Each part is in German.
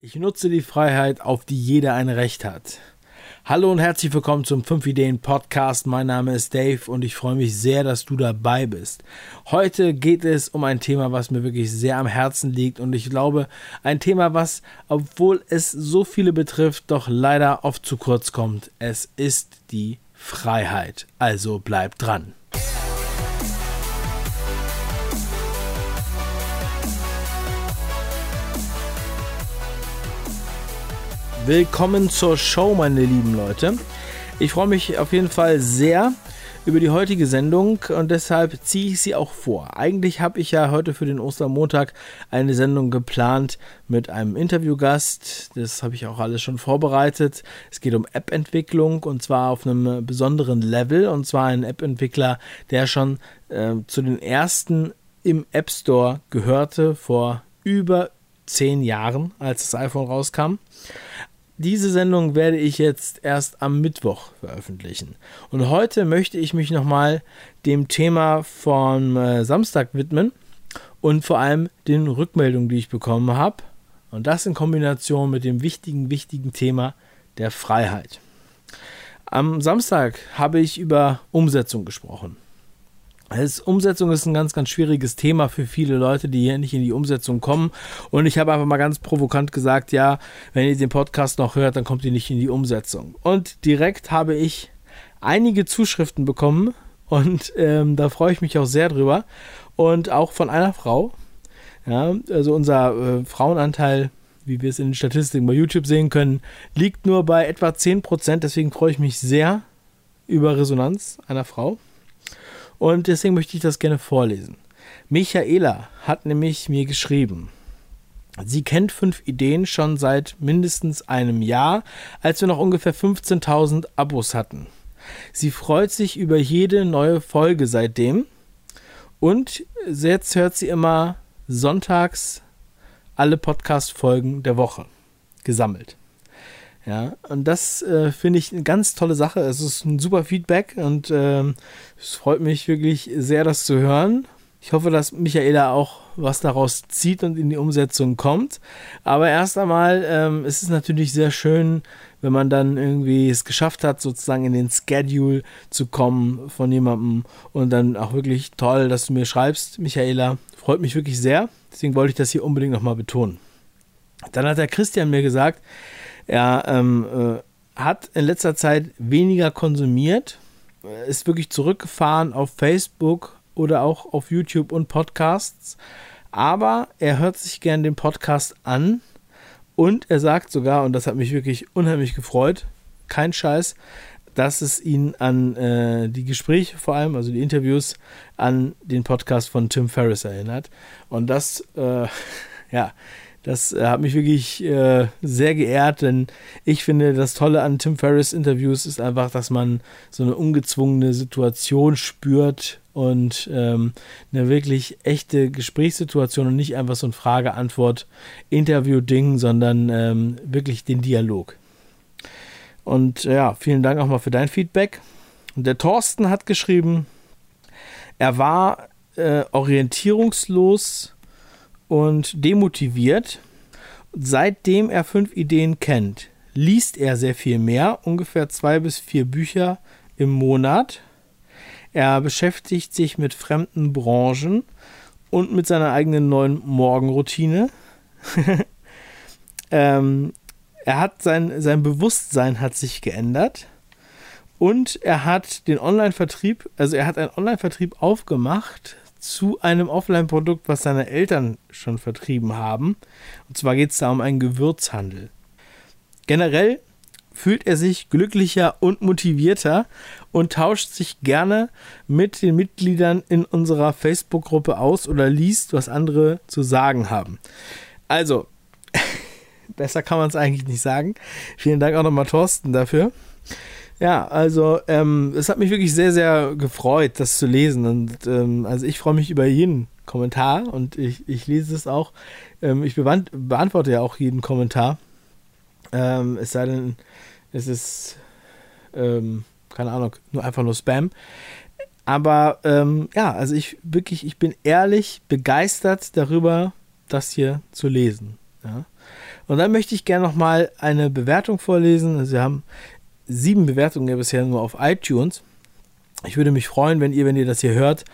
Ich nutze die Freiheit, auf die jeder ein Recht hat. Hallo und herzlich willkommen zum 5 Ideen Podcast. Mein Name ist Dave und ich freue mich sehr, dass du dabei bist. Heute geht es um ein Thema, was mir wirklich sehr am Herzen liegt und ich glaube, ein Thema, was, obwohl es so viele betrifft, doch leider oft zu kurz kommt. Es ist die Freiheit. Also bleib dran. Willkommen zur Show, meine lieben Leute. Ich freue mich auf jeden Fall sehr über die heutige Sendung und deshalb ziehe ich sie auch vor. Eigentlich habe ich ja heute für den Ostermontag eine Sendung geplant mit einem Interviewgast. Das habe ich auch alles schon vorbereitet. Es geht um App-Entwicklung und zwar auf einem besonderen Level und zwar ein App-Entwickler, der schon äh, zu den ersten im App Store gehörte vor über zehn Jahren, als das iPhone rauskam. Diese Sendung werde ich jetzt erst am Mittwoch veröffentlichen. Und heute möchte ich mich nochmal dem Thema vom äh, Samstag widmen und vor allem den Rückmeldungen, die ich bekommen habe. Und das in Kombination mit dem wichtigen, wichtigen Thema der Freiheit. Am Samstag habe ich über Umsetzung gesprochen. Das Umsetzung ist ein ganz, ganz schwieriges Thema für viele Leute, die hier nicht in die Umsetzung kommen. Und ich habe einfach mal ganz provokant gesagt, ja, wenn ihr den Podcast noch hört, dann kommt ihr nicht in die Umsetzung. Und direkt habe ich einige Zuschriften bekommen und ähm, da freue ich mich auch sehr drüber. Und auch von einer Frau. Ja, also unser äh, Frauenanteil, wie wir es in den Statistiken bei YouTube sehen können, liegt nur bei etwa 10%. Deswegen freue ich mich sehr über Resonanz einer Frau. Und deswegen möchte ich das gerne vorlesen. Michaela hat nämlich mir geschrieben. Sie kennt fünf Ideen schon seit mindestens einem Jahr, als wir noch ungefähr 15.000 Abos hatten. Sie freut sich über jede neue Folge seitdem und jetzt hört sie immer sonntags alle Podcast-Folgen der Woche gesammelt. Ja, und das äh, finde ich eine ganz tolle Sache. Es ist ein super Feedback und ähm, es freut mich wirklich sehr, das zu hören. Ich hoffe, dass Michaela auch was daraus zieht und in die Umsetzung kommt. Aber erst einmal ähm, ist es natürlich sehr schön, wenn man dann irgendwie es geschafft hat, sozusagen in den Schedule zu kommen von jemandem und dann auch wirklich toll, dass du mir schreibst, Michaela. Freut mich wirklich sehr. Deswegen wollte ich das hier unbedingt nochmal betonen. Dann hat der Christian mir gesagt, er ähm, äh, hat in letzter Zeit weniger konsumiert, ist wirklich zurückgefahren auf Facebook oder auch auf YouTube und Podcasts. Aber er hört sich gern den Podcast an und er sagt sogar, und das hat mich wirklich unheimlich gefreut, kein Scheiß, dass es ihn an äh, die Gespräche vor allem, also die Interviews, an den Podcast von Tim Ferriss erinnert. Und das, äh, ja, das äh, hat mich wirklich äh, sehr geehrt, denn ich finde, das Tolle an Tim Ferriss Interviews ist einfach, dass man so eine ungezwungene Situation spürt und ähm, eine wirklich echte Gesprächssituation und nicht einfach so ein Frage-Antwort-Interview-Ding, sondern ähm, wirklich den Dialog. Und ja, vielen Dank auch mal für dein Feedback. Und der Thorsten hat geschrieben, er war äh, orientierungslos und demotiviert. Seitdem er fünf Ideen kennt, liest er sehr viel mehr, ungefähr zwei bis vier Bücher im Monat. Er beschäftigt sich mit fremden Branchen und mit seiner eigenen neuen Morgenroutine. ähm, er hat sein, sein Bewusstsein hat sich geändert und er hat den Online-Vertrieb, also er hat einen Online-Vertrieb aufgemacht zu einem Offline-Produkt, was seine Eltern schon vertrieben haben. Und zwar geht es da um einen Gewürzhandel. Generell fühlt er sich glücklicher und motivierter und tauscht sich gerne mit den Mitgliedern in unserer Facebook-Gruppe aus oder liest, was andere zu sagen haben. Also, besser kann man es eigentlich nicht sagen. Vielen Dank auch nochmal, Thorsten, dafür. Ja, also ähm, es hat mich wirklich sehr, sehr gefreut, das zu lesen. Und ähm, also ich freue mich über jeden Kommentar und ich, ich lese es auch. Ähm, ich beantworte ja auch jeden Kommentar. Ähm, es sei denn, es ist, ähm, keine Ahnung, nur einfach nur Spam. Aber ähm, ja, also ich wirklich, ich bin ehrlich begeistert darüber, das hier zu lesen. Ja? Und dann möchte ich gerne nochmal eine Bewertung vorlesen. Also wir haben sieben Bewertungen ja bisher nur auf iTunes. Ich würde mich freuen, wenn ihr, wenn ihr das hier hört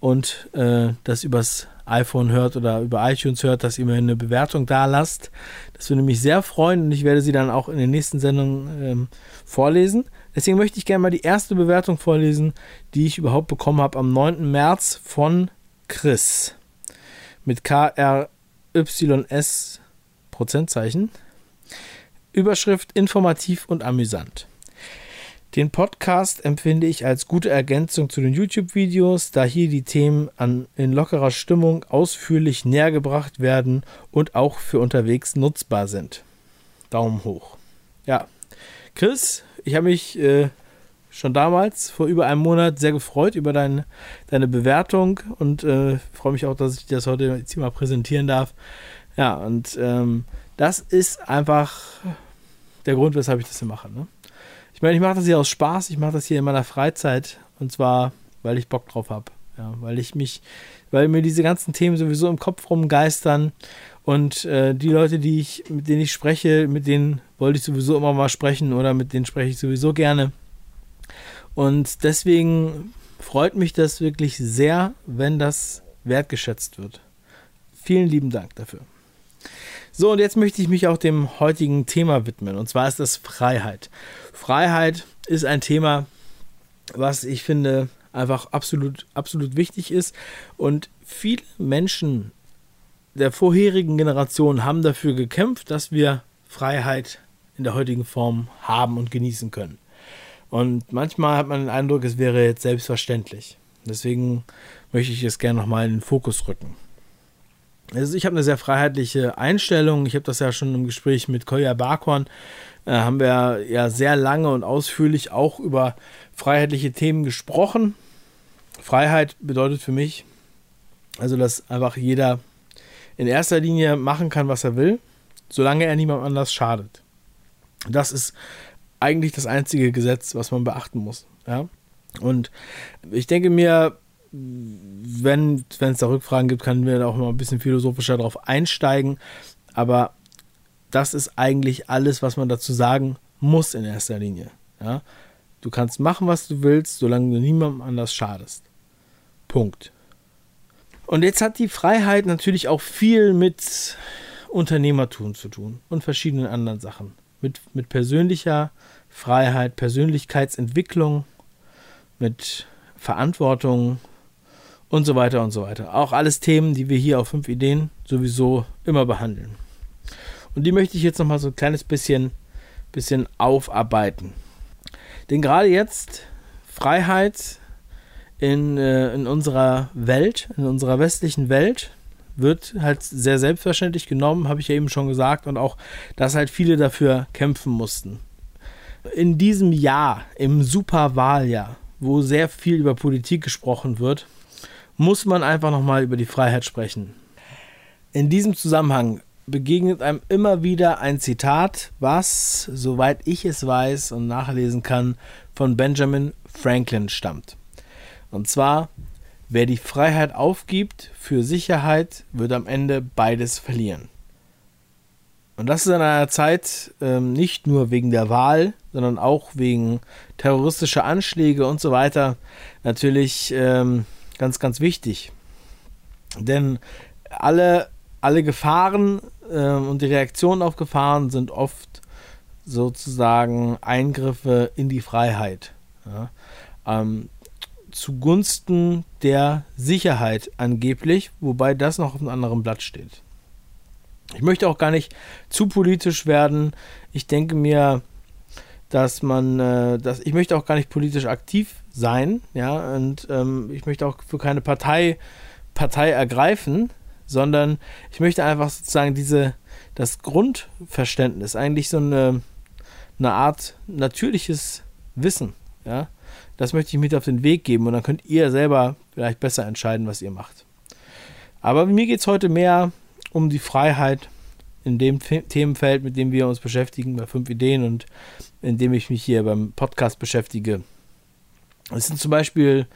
und äh, das übers iPhone hört oder über iTunes hört, dass ihr mir eine Bewertung da lasst. Das würde mich sehr freuen und ich werde sie dann auch in den nächsten Sendungen ähm, vorlesen. Deswegen möchte ich gerne mal die erste Bewertung vorlesen, die ich überhaupt bekommen habe am 9. März von Chris. Mit KRYS Prozentzeichen. Überschrift informativ und amüsant. Den Podcast empfinde ich als gute Ergänzung zu den YouTube-Videos, da hier die Themen an, in lockerer Stimmung ausführlich näher gebracht werden und auch für unterwegs nutzbar sind. Daumen hoch. Ja, Chris, ich habe mich äh, schon damals, vor über einem Monat, sehr gefreut über dein, deine Bewertung und äh, freue mich auch, dass ich das heute jetzt hier mal präsentieren darf. Ja, und ähm, das ist einfach der Grund, weshalb ich das hier mache. Ne? Ich meine, ich mache das hier aus Spaß, ich mache das hier in meiner Freizeit und zwar, weil ich Bock drauf habe. Ja, weil ich mich, weil mir diese ganzen Themen sowieso im Kopf rumgeistern und äh, die Leute, die ich, mit denen ich spreche, mit denen wollte ich sowieso immer mal sprechen oder mit denen spreche ich sowieso gerne. Und deswegen freut mich das wirklich sehr, wenn das wertgeschätzt wird. Vielen lieben Dank dafür. So, und jetzt möchte ich mich auch dem heutigen Thema widmen. Und zwar ist das Freiheit. Freiheit ist ein Thema, was ich finde einfach absolut, absolut wichtig ist. Und viele Menschen der vorherigen Generation haben dafür gekämpft, dass wir Freiheit in der heutigen Form haben und genießen können. Und manchmal hat man den Eindruck, es wäre jetzt selbstverständlich. Deswegen möchte ich es gerne nochmal in den Fokus rücken. Also ich habe eine sehr freiheitliche Einstellung. Ich habe das ja schon im Gespräch mit Kolja Barkhorn, äh, haben wir ja sehr lange und ausführlich auch über freiheitliche Themen gesprochen. Freiheit bedeutet für mich, also dass einfach jeder in erster Linie machen kann, was er will, solange er niemand anders schadet. Das ist eigentlich das einzige Gesetz, was man beachten muss. Ja? Und ich denke mir, wenn es da Rückfragen gibt, können wir da auch mal ein bisschen philosophischer drauf einsteigen. Aber das ist eigentlich alles, was man dazu sagen muss in erster Linie. Ja? Du kannst machen, was du willst, solange du niemandem anders schadest. Punkt. Und jetzt hat die Freiheit natürlich auch viel mit Unternehmertum zu tun und verschiedenen anderen Sachen. Mit, mit persönlicher Freiheit, Persönlichkeitsentwicklung, mit Verantwortung, und so weiter und so weiter. Auch alles Themen, die wir hier auf 5 Ideen sowieso immer behandeln. Und die möchte ich jetzt nochmal so ein kleines bisschen, bisschen aufarbeiten. Denn gerade jetzt Freiheit in, äh, in unserer Welt, in unserer westlichen Welt, wird halt sehr selbstverständlich genommen, habe ich ja eben schon gesagt, und auch, dass halt viele dafür kämpfen mussten. In diesem Jahr, im Superwahljahr, wo sehr viel über Politik gesprochen wird, muss man einfach nochmal über die Freiheit sprechen. In diesem Zusammenhang begegnet einem immer wieder ein Zitat, was, soweit ich es weiß und nachlesen kann, von Benjamin Franklin stammt. Und zwar, wer die Freiheit aufgibt für Sicherheit, wird am Ende beides verlieren. Und das ist in einer Zeit ähm, nicht nur wegen der Wahl, sondern auch wegen terroristischer Anschläge und so weiter natürlich ähm, ganz, ganz wichtig. Denn alle, alle Gefahren äh, und die Reaktionen auf Gefahren sind oft sozusagen Eingriffe in die Freiheit. Ja? Ähm, zugunsten der Sicherheit angeblich, wobei das noch auf einem anderen Blatt steht. Ich möchte auch gar nicht zu politisch werden. Ich denke mir, dass man, äh, dass ich möchte auch gar nicht politisch aktiv sein, ja, und ähm, ich möchte auch für keine Partei Partei ergreifen, sondern ich möchte einfach sozusagen diese das Grundverständnis, eigentlich so eine, eine Art natürliches Wissen, ja, das möchte ich mit auf den Weg geben und dann könnt ihr selber vielleicht besser entscheiden, was ihr macht. Aber mir geht es heute mehr um die Freiheit in dem Themenfeld, mit dem wir uns beschäftigen, bei fünf Ideen und in dem ich mich hier beim Podcast beschäftige. Es sind zum Beispiel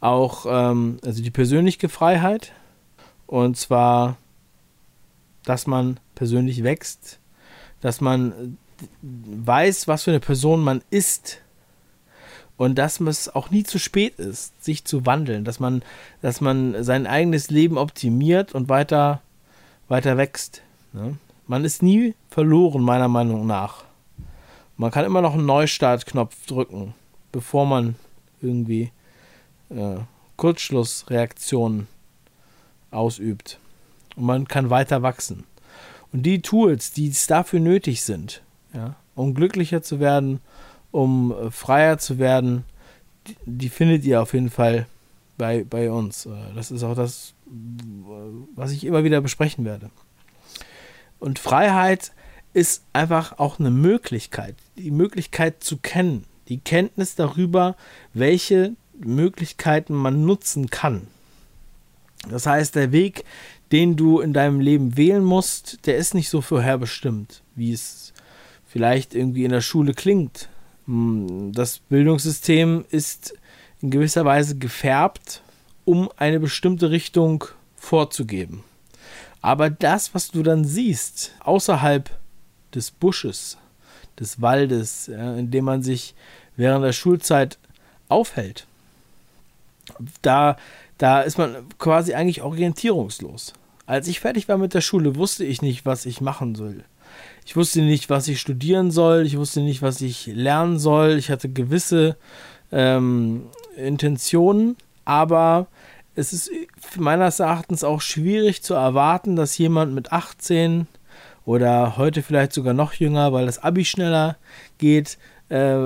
auch ähm, also die persönliche Freiheit und zwar, dass man persönlich wächst, dass man weiß, was für eine Person man ist und dass es auch nie zu spät ist, sich zu wandeln, dass man, dass man sein eigenes Leben optimiert und weiter, weiter wächst. Ne? Man ist nie verloren, meiner Meinung nach. Man kann immer noch einen Neustartknopf drücken, bevor man irgendwie äh, Kurzschlussreaktionen ausübt. Und man kann weiter wachsen. Und die Tools, die es dafür nötig sind, ja, um glücklicher zu werden, um äh, freier zu werden, die, die, findet ihr auf jeden Fall bei, bei uns. Äh, das ist auch das, was ich immer wieder besprechen werde. Und Freiheit ist einfach auch eine Möglichkeit, die Möglichkeit zu kennen, die Kenntnis darüber, welche Möglichkeiten man nutzen kann. Das heißt, der Weg, den du in deinem Leben wählen musst, der ist nicht so vorherbestimmt, wie es vielleicht irgendwie in der Schule klingt. Hm, das Bildungssystem ist in gewisser Weise gefärbt, um eine bestimmte Richtung vorzugeben. Aber das, was du dann siehst, außerhalb des Busches, des Waldes, in dem man sich während der Schulzeit aufhält, da, da ist man quasi eigentlich orientierungslos. Als ich fertig war mit der Schule, wusste ich nicht, was ich machen soll. Ich wusste nicht, was ich studieren soll. Ich wusste nicht, was ich lernen soll. Ich hatte gewisse ähm, Intentionen, aber es ist meines Erachtens auch schwierig zu erwarten, dass jemand mit 18 oder heute vielleicht sogar noch jünger, weil das Abi schneller geht, äh,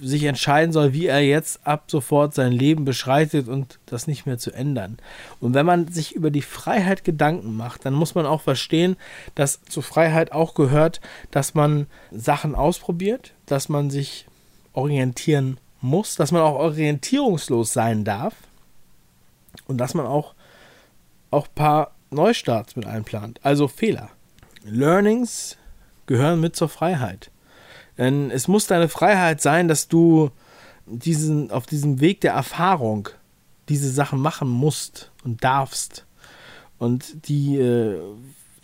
sich entscheiden soll, wie er jetzt ab sofort sein Leben beschreitet und das nicht mehr zu ändern. Und wenn man sich über die Freiheit Gedanken macht, dann muss man auch verstehen, dass zur Freiheit auch gehört, dass man Sachen ausprobiert, dass man sich orientieren muss, dass man auch orientierungslos sein darf und dass man auch auch ein paar Neustarts mit einplant, also Fehler. Learnings gehören mit zur Freiheit. Denn es muss deine Freiheit sein, dass du diesen, auf diesem Weg der Erfahrung diese Sachen machen musst und darfst. Und die, äh,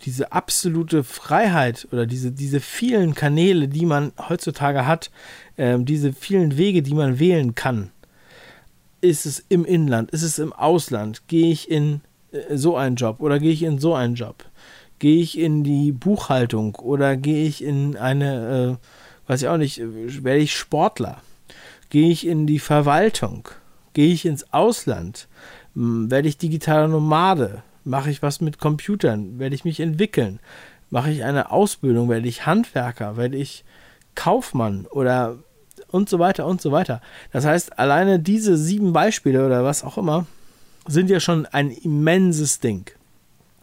diese absolute Freiheit oder diese, diese vielen Kanäle, die man heutzutage hat, äh, diese vielen Wege, die man wählen kann, ist es im Inland, ist es im Ausland, gehe ich in äh, so einen Job oder gehe ich in so einen Job, gehe ich in die Buchhaltung oder gehe ich in eine äh, weiß ich auch nicht, werde ich Sportler? Gehe ich in die Verwaltung? Gehe ich ins Ausland? Werde ich digitaler Nomade? Mache ich was mit Computern? Werde ich mich entwickeln? Mache ich eine Ausbildung? Werde ich Handwerker? Werde ich Kaufmann? Oder und so weiter und so weiter. Das heißt, alleine diese sieben Beispiele oder was auch immer sind ja schon ein immenses Ding.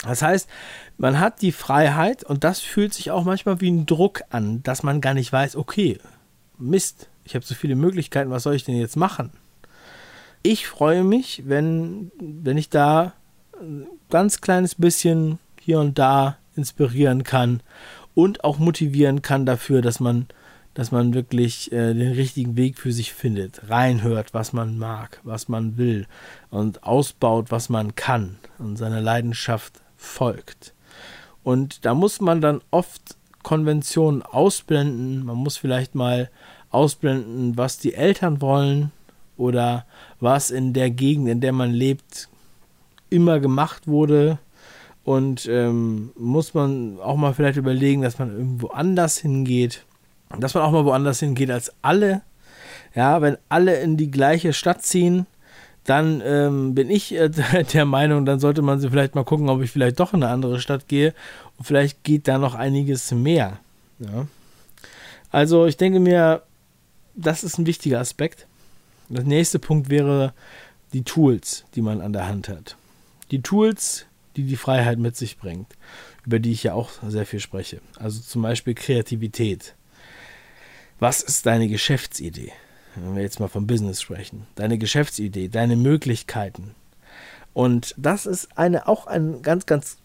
Das heißt, man hat die Freiheit und das fühlt sich auch manchmal wie ein Druck an, dass man gar nicht weiß, okay, Mist, ich habe so viele Möglichkeiten, was soll ich denn jetzt machen? Ich freue mich, wenn, wenn ich da ein ganz kleines bisschen hier und da inspirieren kann und auch motivieren kann dafür, dass man, dass man wirklich äh, den richtigen Weg für sich findet, reinhört, was man mag, was man will und ausbaut, was man kann und seine Leidenschaft folgt. Und da muss man dann oft Konventionen ausblenden. Man muss vielleicht mal ausblenden, was die Eltern wollen oder was in der Gegend, in der man lebt, immer gemacht wurde. Und ähm, muss man auch mal vielleicht überlegen, dass man irgendwo anders hingeht. Dass man auch mal woanders hingeht als alle. Ja, wenn alle in die gleiche Stadt ziehen, dann ähm, bin ich äh, der Meinung, dann sollte man sie vielleicht mal gucken, ob ich vielleicht doch in eine andere Stadt gehe und vielleicht geht da noch einiges mehr. Ja. Also ich denke mir, das ist ein wichtiger Aspekt. Der nächste Punkt wäre die Tools, die man an der Hand hat. Die Tools, die die Freiheit mit sich bringt, über die ich ja auch sehr viel spreche. Also zum Beispiel Kreativität. Was ist deine Geschäftsidee? Wenn wir jetzt mal vom Business sprechen, deine Geschäftsidee, deine Möglichkeiten. Und das ist eine, auch ein ganz, ganz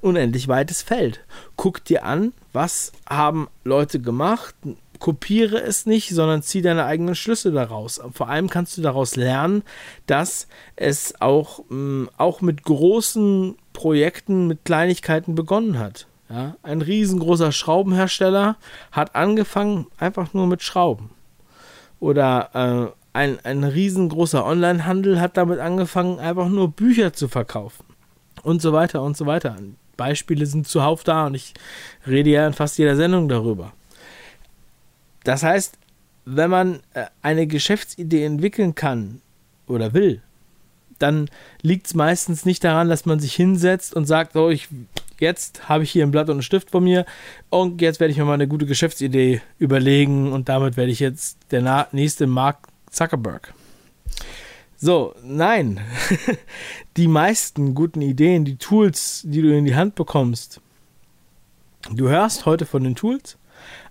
unendlich weites Feld. Guck dir an, was haben Leute gemacht, kopiere es nicht, sondern zieh deine eigenen Schlüsse daraus. Vor allem kannst du daraus lernen, dass es auch, auch mit großen Projekten, mit Kleinigkeiten begonnen hat. Ja, ein riesengroßer Schraubenhersteller hat angefangen einfach nur mit Schrauben. Oder äh, ein, ein riesengroßer Onlinehandel hat damit angefangen, einfach nur Bücher zu verkaufen. Und so weiter und so weiter. Beispiele sind zuhauf da und ich rede ja in fast jeder Sendung darüber. Das heißt, wenn man äh, eine Geschäftsidee entwickeln kann oder will, dann liegt es meistens nicht daran, dass man sich hinsetzt und sagt, oh, ich, jetzt habe ich hier ein Blatt und einen Stift von mir und jetzt werde ich mir mal eine gute Geschäftsidee überlegen und damit werde ich jetzt der nächste Mark Zuckerberg. So, nein. die meisten guten Ideen, die Tools, die du in die Hand bekommst, du hörst heute von den Tools,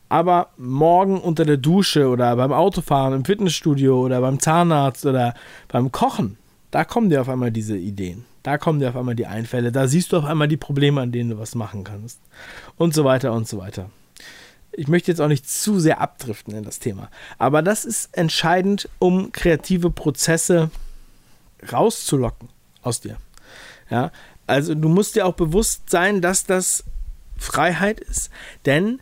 aber morgen unter der Dusche oder beim Autofahren, im Fitnessstudio oder beim Zahnarzt oder beim Kochen, da kommen dir auf einmal diese Ideen. Da kommen dir auf einmal die Einfälle. Da siehst du auf einmal die Probleme, an denen du was machen kannst. Und so weiter und so weiter. Ich möchte jetzt auch nicht zu sehr abdriften in das Thema. Aber das ist entscheidend, um kreative Prozesse rauszulocken aus dir. Ja, also du musst dir auch bewusst sein, dass das Freiheit ist, denn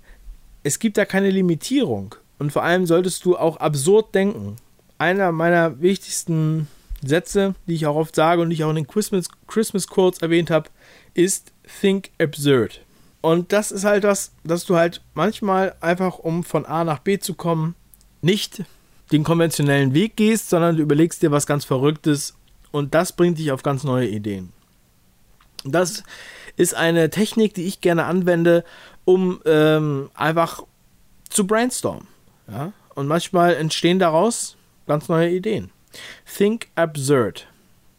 es gibt da keine Limitierung. Und vor allem solltest du auch absurd denken. Einer meiner wichtigsten Sätze, die ich auch oft sage und die ich auch in den Christmas, Christmas Quotes erwähnt habe, ist Think Absurd. Und das ist halt das, dass du halt manchmal einfach, um von A nach B zu kommen, nicht den konventionellen Weg gehst, sondern du überlegst dir was ganz Verrücktes und das bringt dich auf ganz neue Ideen. Das ist eine Technik, die ich gerne anwende, um ähm, einfach zu brainstormen. Ja? Und manchmal entstehen daraus ganz neue Ideen. Think absurd.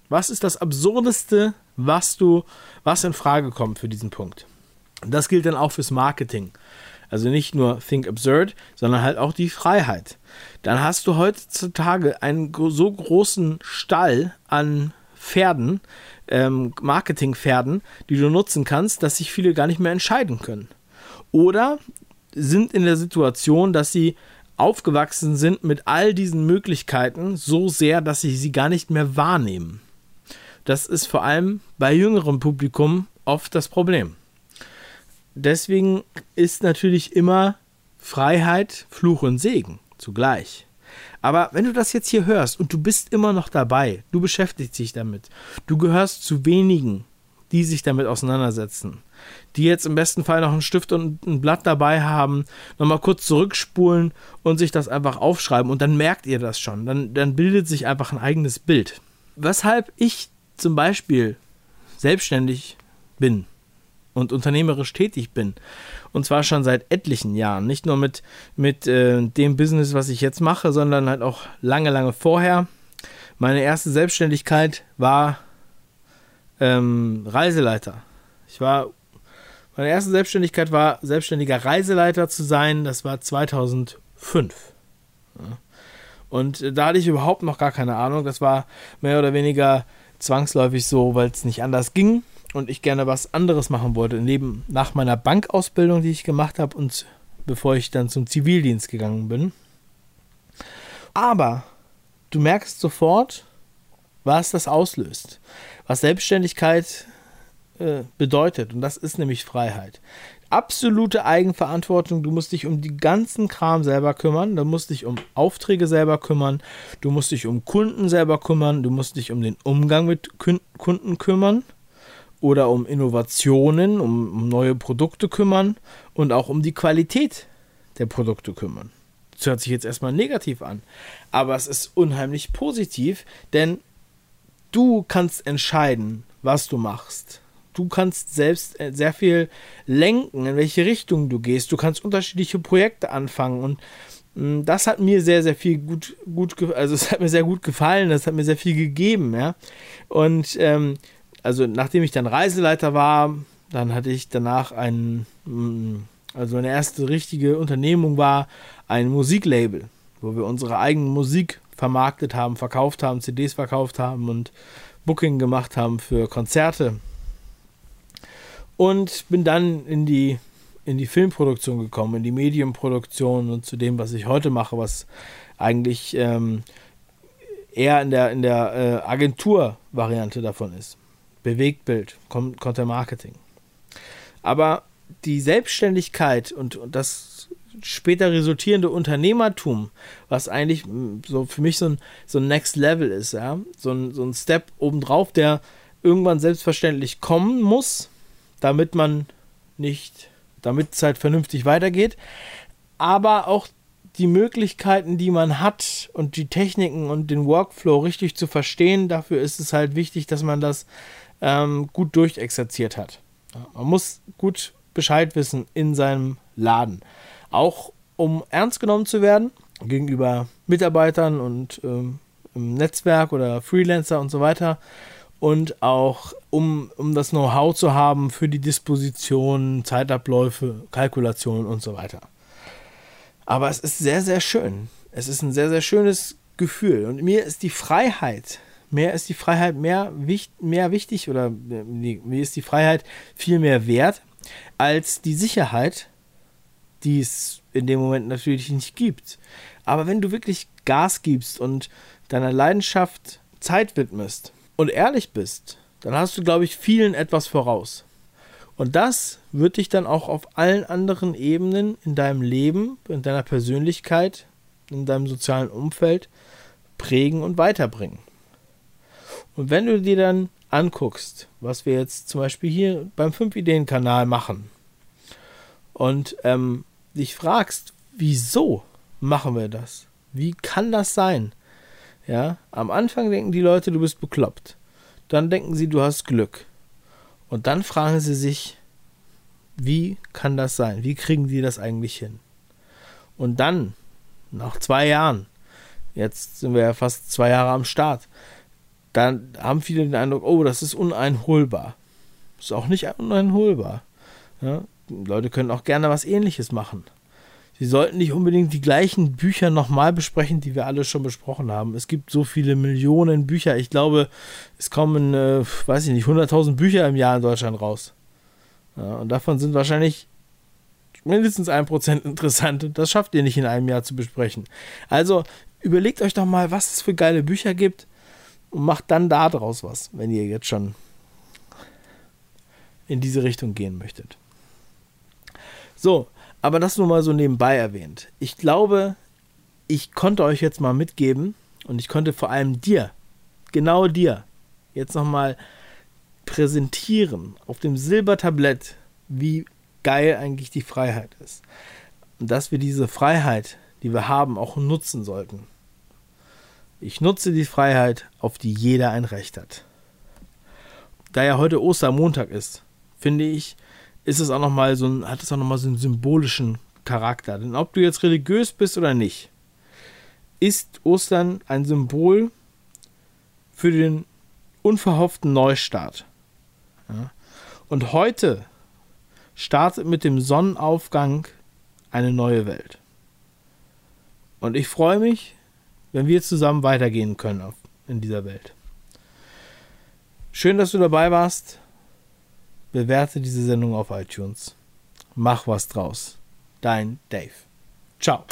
Was ist das Absurdeste, was du, was in Frage kommt für diesen Punkt? Das gilt dann auch fürs Marketing. Also nicht nur Think Absurd, sondern halt auch die Freiheit. Dann hast du heutzutage einen so großen Stall an Pferden, ähm, Marketingpferden, die du nutzen kannst, dass sich viele gar nicht mehr entscheiden können. Oder sind in der Situation, dass sie aufgewachsen sind mit all diesen Möglichkeiten so sehr, dass sie sie gar nicht mehr wahrnehmen. Das ist vor allem bei jüngerem Publikum oft das Problem. Deswegen ist natürlich immer Freiheit Fluch und Segen zugleich. Aber wenn du das jetzt hier hörst und du bist immer noch dabei, du beschäftigst dich damit, du gehörst zu wenigen, die sich damit auseinandersetzen, die jetzt im besten Fall noch einen Stift und ein Blatt dabei haben, nochmal kurz zurückspulen und sich das einfach aufschreiben und dann merkt ihr das schon. Dann, dann bildet sich einfach ein eigenes Bild. Weshalb ich zum Beispiel selbstständig bin und unternehmerisch tätig bin. Und zwar schon seit etlichen Jahren. Nicht nur mit, mit äh, dem Business, was ich jetzt mache, sondern halt auch lange, lange vorher. Meine erste Selbstständigkeit war ähm, Reiseleiter. Ich war, meine erste Selbstständigkeit war, selbstständiger Reiseleiter zu sein. Das war 2005. Ja. Und da hatte ich überhaupt noch gar keine Ahnung. Das war mehr oder weniger zwangsläufig so, weil es nicht anders ging und ich gerne was anderes machen wollte, neben nach meiner Bankausbildung, die ich gemacht habe und bevor ich dann zum Zivildienst gegangen bin. Aber du merkst sofort, was das auslöst, was Selbstständigkeit äh, bedeutet. Und das ist nämlich Freiheit. Absolute Eigenverantwortung, du musst dich um die ganzen Kram selber kümmern, du musst dich um Aufträge selber kümmern, du musst dich um Kunden selber kümmern, du musst dich um den Umgang mit Kunden kümmern. Oder um Innovationen, um, um neue Produkte kümmern. Und auch um die Qualität der Produkte kümmern. Das hört sich jetzt erstmal negativ an, aber es ist unheimlich positiv, denn du kannst entscheiden, was du machst. Du kannst selbst äh, sehr viel lenken, in welche Richtung du gehst. Du kannst unterschiedliche Projekte anfangen und mm, das hat mir sehr, sehr viel gut, gut, also es hat mir sehr gut gefallen, das hat mir sehr viel gegeben, ja. Und ähm, also nachdem ich dann Reiseleiter war, dann hatte ich danach ein, mm, also eine erste richtige Unternehmung war ein Musiklabel, wo wir unsere eigene Musik vermarktet haben, verkauft haben, CDs verkauft haben und Booking gemacht haben für Konzerte. Und bin dann in die, in die Filmproduktion gekommen, in die Medienproduktion und zu dem, was ich heute mache, was eigentlich ähm, eher in der, in der äh, Agentur-Variante davon ist. Bewegtbild, Content Marketing. Aber die Selbstständigkeit und, und das später resultierende Unternehmertum, was eigentlich so für mich so ein, so ein Next Level ist, ja, so ein, so ein Step obendrauf, der irgendwann selbstverständlich kommen muss, damit man nicht, damit es halt vernünftig weitergeht, aber auch die Möglichkeiten, die man hat und die Techniken und den Workflow richtig zu verstehen, dafür ist es halt wichtig, dass man das ähm, gut durchexerziert hat. Man muss gut Bescheid wissen in seinem Laden. Auch um ernst genommen zu werden gegenüber Mitarbeitern und ähm, im Netzwerk oder Freelancer und so weiter. Und auch um, um das Know-how zu haben für die Disposition, Zeitabläufe, Kalkulationen und so weiter. Aber es ist sehr, sehr schön. Es ist ein sehr, sehr schönes Gefühl. Und mir ist die Freiheit, mehr ist die Freiheit mehr, mehr wichtig oder nee, mir ist die Freiheit viel mehr wert als die Sicherheit, die es in dem Moment natürlich nicht gibt. Aber wenn du wirklich Gas gibst und deiner Leidenschaft Zeit widmest und ehrlich bist, dann hast du, glaube ich, vielen etwas voraus. Und das wird dich dann auch auf allen anderen Ebenen in deinem Leben, in deiner Persönlichkeit, in deinem sozialen Umfeld prägen und weiterbringen. Und wenn du dir dann anguckst, was wir jetzt zum Beispiel hier beim 5-Ideen-Kanal machen und ähm, dich fragst, wieso machen wir das? Wie kann das sein? Ja, am Anfang denken die Leute, du bist bekloppt. Dann denken sie, du hast Glück. Und dann fragen sie sich, wie kann das sein? Wie kriegen die das eigentlich hin? Und dann, nach zwei Jahren, jetzt sind wir ja fast zwei Jahre am Start, dann haben viele den Eindruck, oh, das ist uneinholbar. Ist auch nicht uneinholbar. Ja? Leute können auch gerne was ähnliches machen. Sie sollten nicht unbedingt die gleichen Bücher nochmal besprechen, die wir alle schon besprochen haben. Es gibt so viele Millionen Bücher. Ich glaube, es kommen, äh, weiß ich nicht, 100.000 Bücher im Jahr in Deutschland raus. Ja, und davon sind wahrscheinlich mindestens ein Prozent interessant. Und das schafft ihr nicht in einem Jahr zu besprechen. Also überlegt euch doch mal, was es für geile Bücher gibt und macht dann daraus was, wenn ihr jetzt schon in diese Richtung gehen möchtet. So, aber das nur mal so nebenbei erwähnt. Ich glaube, ich konnte euch jetzt mal mitgeben und ich konnte vor allem dir, genau dir, jetzt nochmal präsentieren auf dem Silbertablett, wie geil eigentlich die Freiheit ist. Und dass wir diese Freiheit, die wir haben, auch nutzen sollten. Ich nutze die Freiheit, auf die jeder ein Recht hat. Da ja heute Ostermontag ist, finde ich, ist es auch noch mal so ein, hat es auch noch mal so einen symbolischen Charakter. Denn ob du jetzt religiös bist oder nicht, ist Ostern ein Symbol für den unverhofften Neustart. Ja? Und heute startet mit dem Sonnenaufgang eine neue Welt. Und ich freue mich, wenn wir zusammen weitergehen können in dieser Welt. Schön, dass du dabei warst bewerte diese Sendung auf iTunes. Mach was draus. Dein Dave. Ciao.